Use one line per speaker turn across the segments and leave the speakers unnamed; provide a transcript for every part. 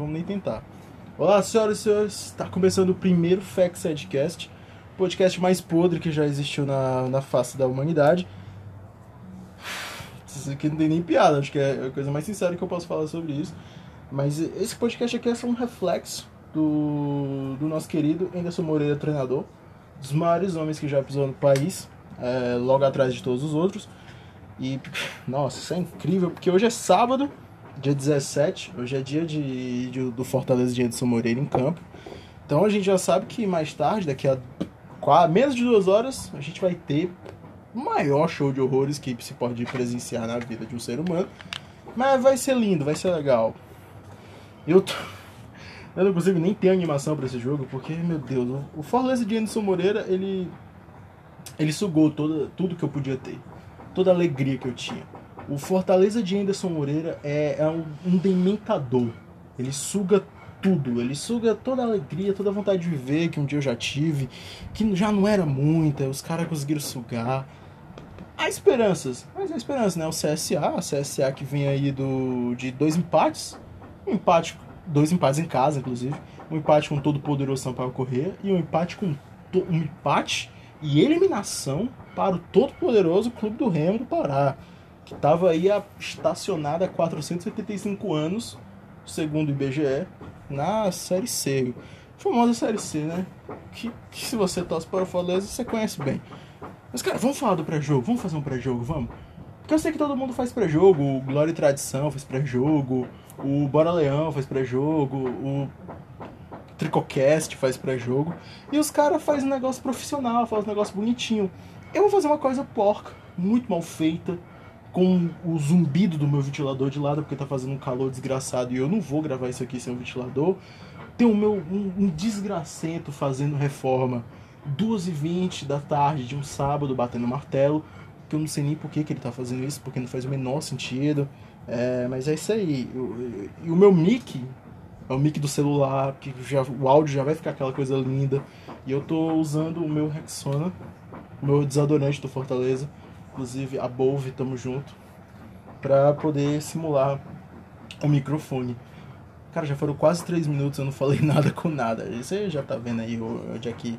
vamos nem tentar. Olá, senhoras e senhores, está começando o primeiro Facts Edcast, podcast mais podre que já existiu na, na face da humanidade. Isso aqui não tem nem piada, acho que é a coisa mais sincera que eu posso falar sobre isso. Mas esse podcast aqui é só um reflexo do, do nosso querido Anderson Moreira, treinador, dos maiores homens que já pisou no país, é, logo atrás de todos os outros. E, nossa, isso é incrível, porque hoje é sábado, dia 17, hoje é dia de, de do Fortaleza de Edson Moreira em campo. Então a gente já sabe que mais tarde, daqui a quase, menos de duas horas, a gente vai ter o maior show de horrores que se pode presenciar na vida de um ser humano. Mas vai ser lindo, vai ser legal. Eu, tô... eu não consigo nem ter animação para esse jogo, porque, meu Deus, o Fortaleza de Anderson Moreira, ele, ele sugou toda, tudo que eu podia ter toda a alegria que eu tinha. O Fortaleza de Anderson Moreira é, é um, um dementador. Ele suga tudo. Ele suga toda a alegria, toda a vontade de viver que um dia eu já tive, que já não era muita, os caras conseguiram sugar. Há esperanças, mas há esperança, né? O CSA, a CSA que vem aí do, de dois empates, um empate, dois empates em casa, inclusive, um empate com todo o poderoso Sampaio Corrêa e um empate com um empate e eliminação para o todo-poderoso Clube do Remo do Pará, que estava aí estacionado há 475 anos, segundo o IBGE, na Série C. famosa Série C, né? Que, que se você torce para o Fortaleza, você conhece bem. Mas, cara, vamos falar do pré-jogo? Vamos fazer um pré-jogo? Vamos? Porque eu sei que todo mundo faz pré-jogo, o Glória e Tradição faz pré-jogo, o Bora Leão faz pré-jogo, o Tricocast faz pré-jogo. E os caras fazem um negócio profissional, fazem um negócio bonitinho. Eu vou fazer uma coisa porca, muito mal feita, com o zumbido do meu ventilador de lado, porque tá fazendo um calor desgraçado e eu não vou gravar isso aqui sem um ventilador. Tem o meu um, um desgracento fazendo reforma 2h20 da tarde de um sábado batendo martelo, que eu não sei nem por que, que ele tá fazendo isso, porque não faz o menor sentido. É, mas é isso aí. E o meu mic é o mic do celular, que já, o áudio já vai ficar aquela coisa linda. E eu tô usando o meu Rexona, o meu desodorante do Fortaleza, inclusive a Bove, tamo junto, pra poder simular o microfone. Cara, já foram quase três minutos, eu não falei nada com nada. Você já tá vendo aí onde é que,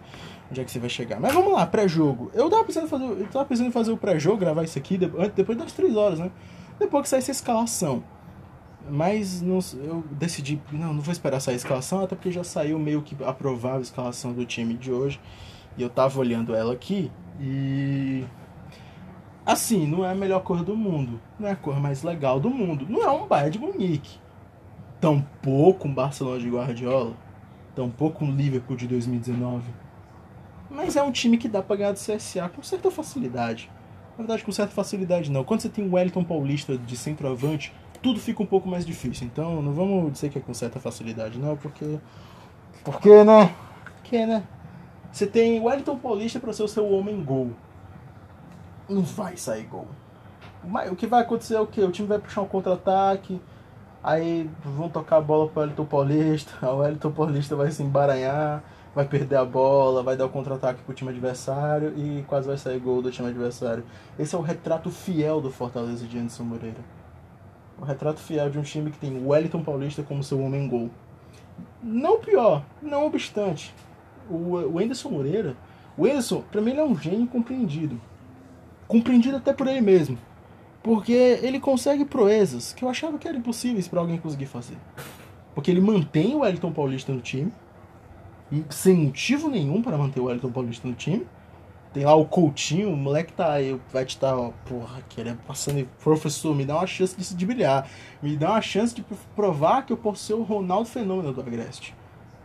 onde é que você vai chegar. Mas vamos lá, pré-jogo. Eu tava pensando em fazer, eu tava pensando fazer o pré-jogo, gravar isso aqui depois das três horas, né? Depois que sair essa escalação. Mas não, eu decidi, não, não vou esperar sair a escalação, até porque já saiu meio que a escalação do time de hoje. E eu tava olhando ela aqui e. Assim, não é a melhor cor do mundo. Não é a cor mais legal do mundo. Não é um Bayern de Munique. Tampouco um Barcelona de Guardiola. Tampouco um Liverpool de 2019. Mas é um time que dá pra ganhar do CSA com certa facilidade. Na verdade, com certa facilidade não. Quando você tem o Wellington Paulista de centroavante, tudo fica um pouco mais difícil. Então não vamos dizer que é com certa facilidade, não, porque. Porque, né? Porque, né? Você tem o Wellington Paulista para ser o seu homem gol. Não vai sair gol. Mas o que vai acontecer é o quê? O time vai puxar um contra-ataque. Aí vão tocar a bola para o Wellington Paulista. O Wellington Paulista vai se embaranhar, vai perder a bola, vai dar o contra-ataque para o time adversário e quase vai sair gol do time adversário. Esse é o retrato fiel do Fortaleza de Anderson Moreira o retrato fiel de um time que tem o Wellington Paulista como seu homem gol. Não pior, não obstante, o, Anderson Moreira, o Anderson, pra mim, ele é um gênio compreendido. Compreendido até por ele mesmo. Porque ele consegue proezas que eu achava que eram impossíveis para alguém conseguir fazer. Porque ele mantém o Wellington Paulista no time, sem motivo nenhum para manter o Wellington Paulista no time. Tem lá o Coutinho, o moleque tá aí, vai te dar, ó, porra, querendo passando, professor, me dá uma chance de, de brilhar. Me dá uma chance de provar que eu posso ser o Ronaldo Fenômeno do Agreste.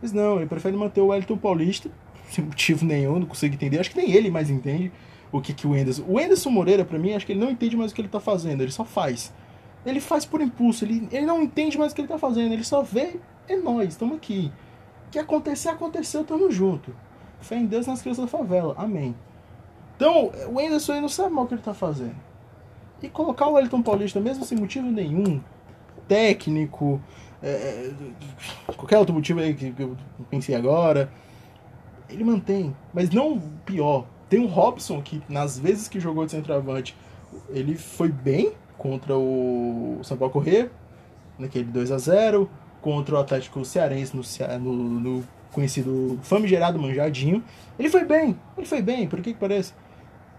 Mas não, ele prefere manter o Wellington Paulista, sem motivo nenhum, não consigo entender. Acho que nem ele mais entende o que, que o Enderson. O Enderson Moreira, para mim, acho que ele não entende mais o que ele tá fazendo, ele só faz. Ele faz por impulso, ele, ele não entende mais o que ele tá fazendo, ele só vê, é nós, estamos aqui. O que acontecer, aconteceu, tamo junto. Fé em Deus nas crianças da favela. Amém. Então, o Anderson aí não sabe mal o que ele tá fazendo. E colocar o Wellington Paulista, mesmo sem motivo nenhum, técnico, é, é qualquer outro motivo aí que, eu pensei agora, ele mantém. Mas não pior. Tem o Robson que, nas vezes que jogou de centroavante, ele foi bem contra o São Paulo Corrêa, naquele 2 a 0 contra o Atlético Cearense no, no, no conhecido famigerado Manjadinho. Ele foi bem, ele foi bem, por que que parece?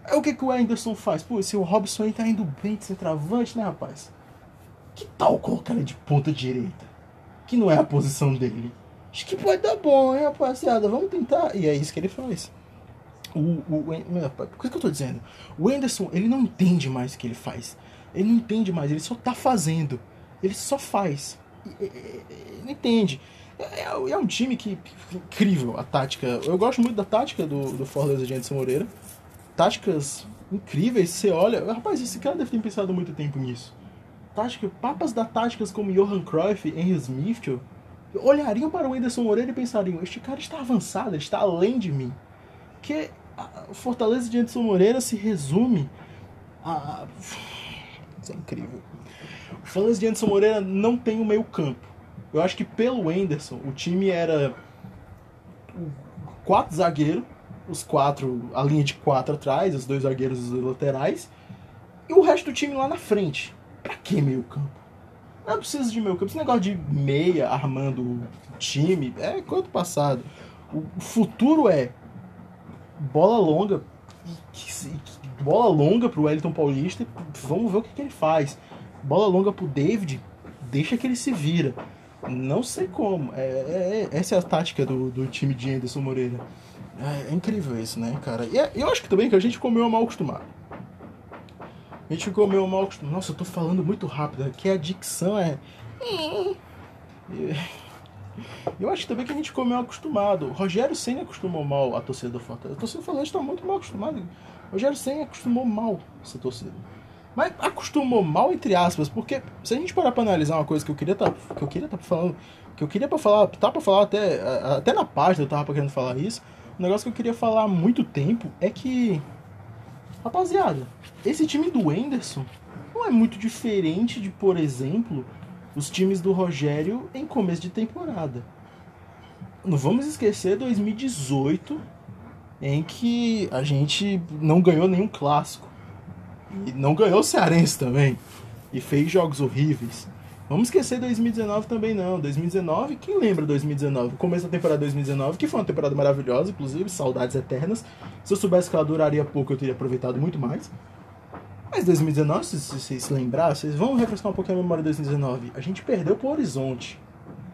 É o que, que o Anderson faz? Pô, se o Robson aí tá indo bem de centroavante, né, rapaz? Que tal colocar ele de ponta direita? Que não é a posição dele. Acho que pode dar bom, hein, rapaziada? Vamos tentar. E é isso que ele faz. O, o, o, que, eu tô dizendo? O Anderson, ele não entende mais o que ele faz. Ele não entende mais, ele só tá fazendo. Ele só faz. Ele entende. É, é, um time que, que, incrível a tática. Eu gosto muito da tática do, do Fortaleza de Anderson Moreira. Táticas incríveis, você olha. Rapaz, esse cara deve ter pensado muito tempo nisso. Tática, papas da táticas como Johan Cruyff, Henry Smith, olhariam para o Anderson Moreira e pensariam: este cara está avançado, ele está além de mim. Porque o Fortaleza de Anderson Moreira se resume a. Isso é incrível. O Fortaleza de Anderson Moreira não tem o um meio-campo. Eu acho que pelo Anderson, o time era quatro zagueiros, os quatro, a linha de quatro atrás, os dois zagueiros os laterais, e o resto do time lá na frente. Pra que meio campo? Não precisa de meio campo. Esse negócio de meia armando o time é quanto passado. O futuro é bola longa, bola longa pro Wellington Paulista, vamos ver o que, que ele faz. Bola longa pro David, deixa que ele se vira. Não sei como. É, é, é, essa é a tática do, do time de Anderson Moreira. É, é incrível isso, né, cara? E é, eu acho que também que a gente comeu mal acostumado. A gente ficou meio mal acostumado. Nossa, eu tô falando muito rápido. Aqui a dicção é. Eu acho também que a gente ficou meio acostumado. Rogério Senna acostumou mal a torcida do Fortaleza. A torcida do Fortaleza está muito mal acostumada. Rogério Senna acostumou mal essa torcida. Mas acostumou mal, entre aspas, porque se a gente parar pra analisar uma coisa que eu queria tá, que eu queria tá falando, que eu queria para falar, tá para falar até até na página eu tava querendo falar isso. Um negócio que eu queria falar há muito tempo é que rapaziada, esse time do Enderson não é muito diferente de, por exemplo, os times do Rogério em começo de temporada. Não vamos esquecer 2018, em que a gente não ganhou nenhum clássico. E não ganhou o Cearense também. E fez jogos horríveis. Vamos esquecer 2019 também não. 2019, quem lembra 2019? O começo da temporada 2019, que foi uma temporada maravilhosa, inclusive, saudades eternas. Se eu soubesse que ela duraria pouco, eu teria aproveitado muito mais. Mas 2019, se vocês se lembrar, vocês vão refrescar um pouquinho a memória de 2019. A gente perdeu pro Horizonte.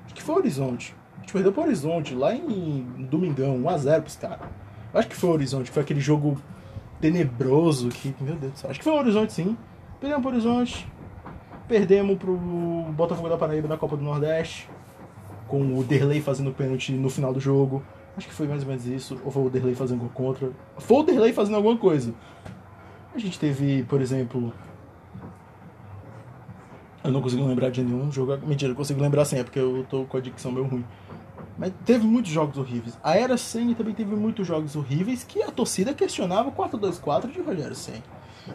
Acho que foi o Horizonte. A gente perdeu pro Horizonte lá em Domingão, 1x0 pros caras. Acho que foi o Horizonte, foi aquele jogo tenebroso que, meu Deus do céu. Acho que foi o Horizonte sim. Perdemos pro Horizonte. Perdemos pro Botafogo da Paraíba na Copa do Nordeste. Com o Derlei fazendo pênalti no final do jogo. Acho que foi mais ou menos isso. Ou foi o Derlei fazendo gol contra. Foi o Derlei fazendo alguma coisa. A gente teve, por exemplo. Eu não consigo lembrar de nenhum jogo. Mentira, eu consigo lembrar sim, é porque eu tô com a dicção meio ruim. Mas teve muitos jogos horríveis. A Era Senna também teve muitos jogos horríveis que a torcida questionava o 4-2-4 de Rogério Senna.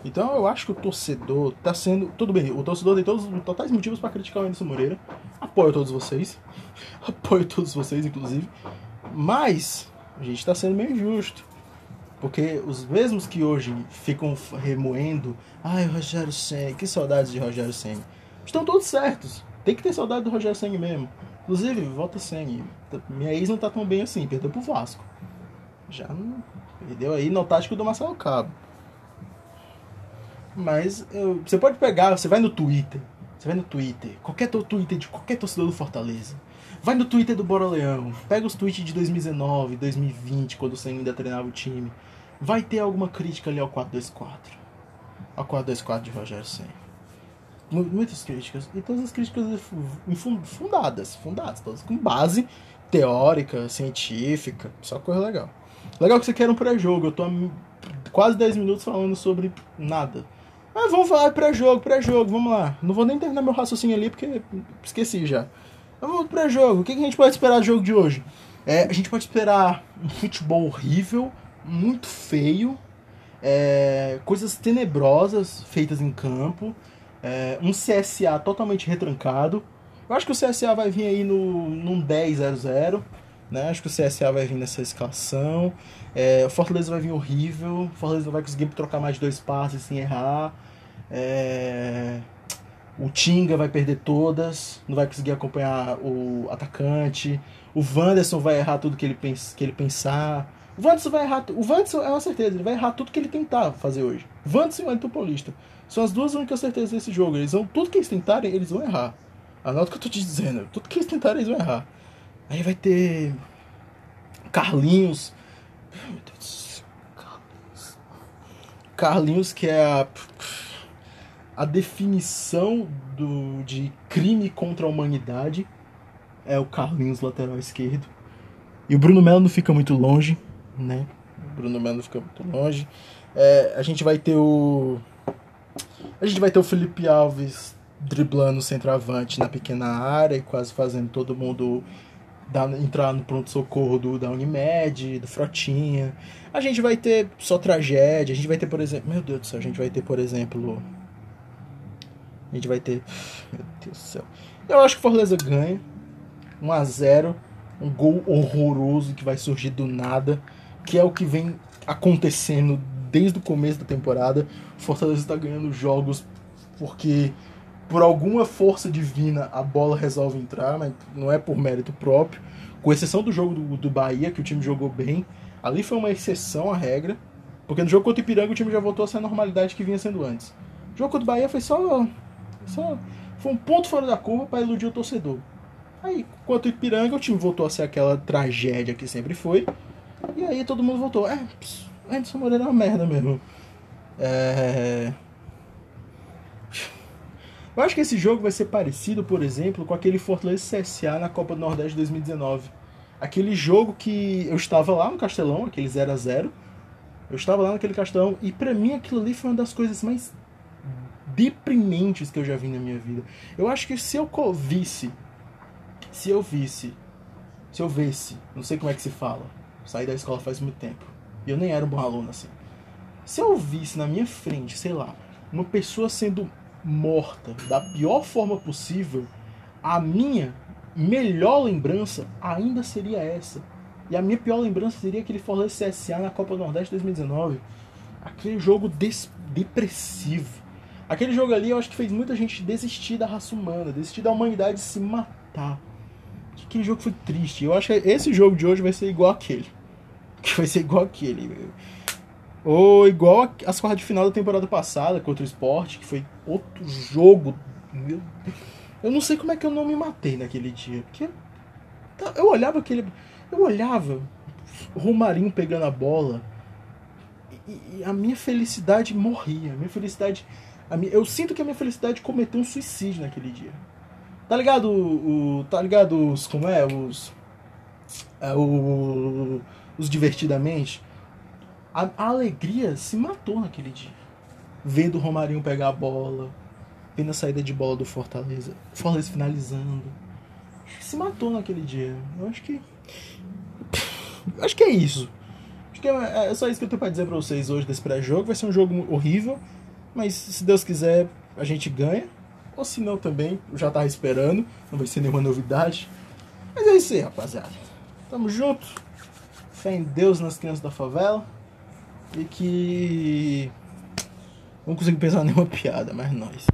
Então eu acho que o torcedor tá sendo. Tudo bem, o torcedor tem todos os totais motivos para criticar o Anderson Moreira. Apoio todos vocês. Apoio todos vocês, inclusive. Mas a gente tá sendo meio justo. Porque os mesmos que hoje ficam remoendo, ai, Rogério Senna, que saudades de Rogério Senna. Estão todos certos. Tem que ter saudade do Rogério Senna mesmo. Inclusive, volta Senna. Minha ex não tá tão bem assim, perdeu pro Vasco. Já não. Perdeu aí no tático do Marcelo Cabo. Mas eu, você pode pegar, você vai no Twitter. Você vai no Twitter, qualquer Twitter de qualquer torcedor do Fortaleza. Vai no Twitter do Bora Leão. Pega os tweets de 2019, 2020, quando você ainda treinava o time vai ter alguma crítica ali ao 424. Ao 424 de Rogério Senna. Muitas críticas. E todas as críticas fundadas, fundadas, todas com base teórica, científica, só coisa legal. Legal que você quer um pré-jogo, eu tô há quase 10 minutos falando sobre nada. Mas vamos falar pré-jogo, pré-jogo, vamos lá. Não vou nem terminar meu raciocínio ali porque esqueci já. Vamos pro pré-jogo. O que a gente pode esperar do jogo de hoje? É, a gente pode esperar um futebol horrível, muito feio, é, coisas tenebrosas feitas em campo, é, um CSA totalmente retrancado. Eu acho que o CSA vai vir aí no, num 10-0-0. Né? Acho que o CSA vai vir nessa escalação. É, o Fortaleza vai vir horrível. O Fortaleza vai conseguir trocar mais dois passes sem errar. É... O Tinga vai perder todas, não vai conseguir acompanhar o atacante. O Wanderson vai errar tudo que ele, pens que ele pensar. O Wanderson vai errar. O Wanderson é uma certeza, ele vai errar tudo que ele tentar fazer hoje. Wanderson e o Wellington Paulista. São as duas únicas certezas desse jogo. Eles vão. Tudo que eles tentarem, eles vão errar. Anota o que eu tô te dizendo. Tudo que eles tentarem, eles vão errar. Aí vai ter. Carlinhos. Meu Deus. Carlinhos. Carlinhos, que é a. A definição do, de crime contra a humanidade é o Carlinhos, lateral esquerdo. E o Bruno Melo não fica muito longe, né? O Bruno Melo não fica muito longe. É, a gente vai ter o. A gente vai ter o Felipe Alves driblando o centroavante na pequena área e quase fazendo todo mundo dar, entrar no pronto-socorro do, da Unimed, do Frotinha. A gente vai ter só tragédia, a gente vai ter, por exemplo. Meu Deus do céu, a gente vai ter, por exemplo. A gente vai ter. Meu Deus do céu. Eu acho que Fortaleza ganha. 1 a 0 Um gol horroroso que vai surgir do nada. Que é o que vem acontecendo desde o começo da temporada. Fortaleza está ganhando jogos porque por alguma força divina a bola resolve entrar, mas não é por mérito próprio. Com exceção do jogo do, do Bahia, que o time jogou bem. Ali foi uma exceção à regra. Porque no jogo contra o Ipiranga o time já voltou a ser a normalidade que vinha sendo antes. O jogo contra o Bahia foi só. só foi um ponto fora da curva para iludir o torcedor. Aí, quanto o Ipiranga, o time voltou a ser aquela tragédia que sempre foi. E aí todo mundo voltou. É, pss, Anderson Moreira é uma merda mesmo. É. Eu acho que esse jogo vai ser parecido, por exemplo, com aquele Fortaleza CSA na Copa do Nordeste de 2019. Aquele jogo que eu estava lá no Castelão, aquele 0 a 0 Eu estava lá naquele Castelão e para mim aquilo ali foi uma das coisas mais deprimentes que eu já vi na minha vida. Eu acho que se eu visse, se eu visse, se eu visse, não sei como é que se fala, saí da escola faz muito tempo, e eu nem era um bom aluno assim. Se eu visse na minha frente, sei lá, uma pessoa sendo morta da pior forma possível, a minha melhor lembrança ainda seria essa. E a minha pior lembrança seria aquele Fortaleza CSA na Copa do Nordeste 2019. Aquele jogo depressivo. Aquele jogo ali eu acho que fez muita gente desistir da raça humana, desistir da humanidade se matar. Aquele jogo foi triste. Eu acho que esse jogo de hoje vai ser igual aquele. Que vai ser igual aquele. Ou igual as quartas de final da temporada passada contra o Sport, que foi outro jogo. Meu Eu não sei como é que eu não me matei naquele dia. Porque eu olhava aquele. Eu olhava Romarinho pegando a bola. E, e a minha felicidade morria. A minha felicidade. A minha, eu sinto que a minha felicidade cometeu um suicídio naquele dia. Tá ligado o. Tá ligado os. Como é? Os. É, o, os divertidamente a, a, alegria se matou naquele dia. Vendo o Romarinho pegar a bola, vendo a saída de bola do Fortaleza, Fortaleza finalizando. Se matou naquele dia. Eu acho que. Acho que é isso. Acho que é, é só isso que eu tenho pra dizer pra vocês hoje desse pré-jogo. Vai ser um jogo horrível, mas se Deus quiser, a gente ganha. Ou se não também, já tava esperando, não vai ser nenhuma novidade. Mas é isso aí, rapaziada. Tamo junto. Fé em Deus nas crianças da favela e que não consigo pensar nenhuma piada, mas nós.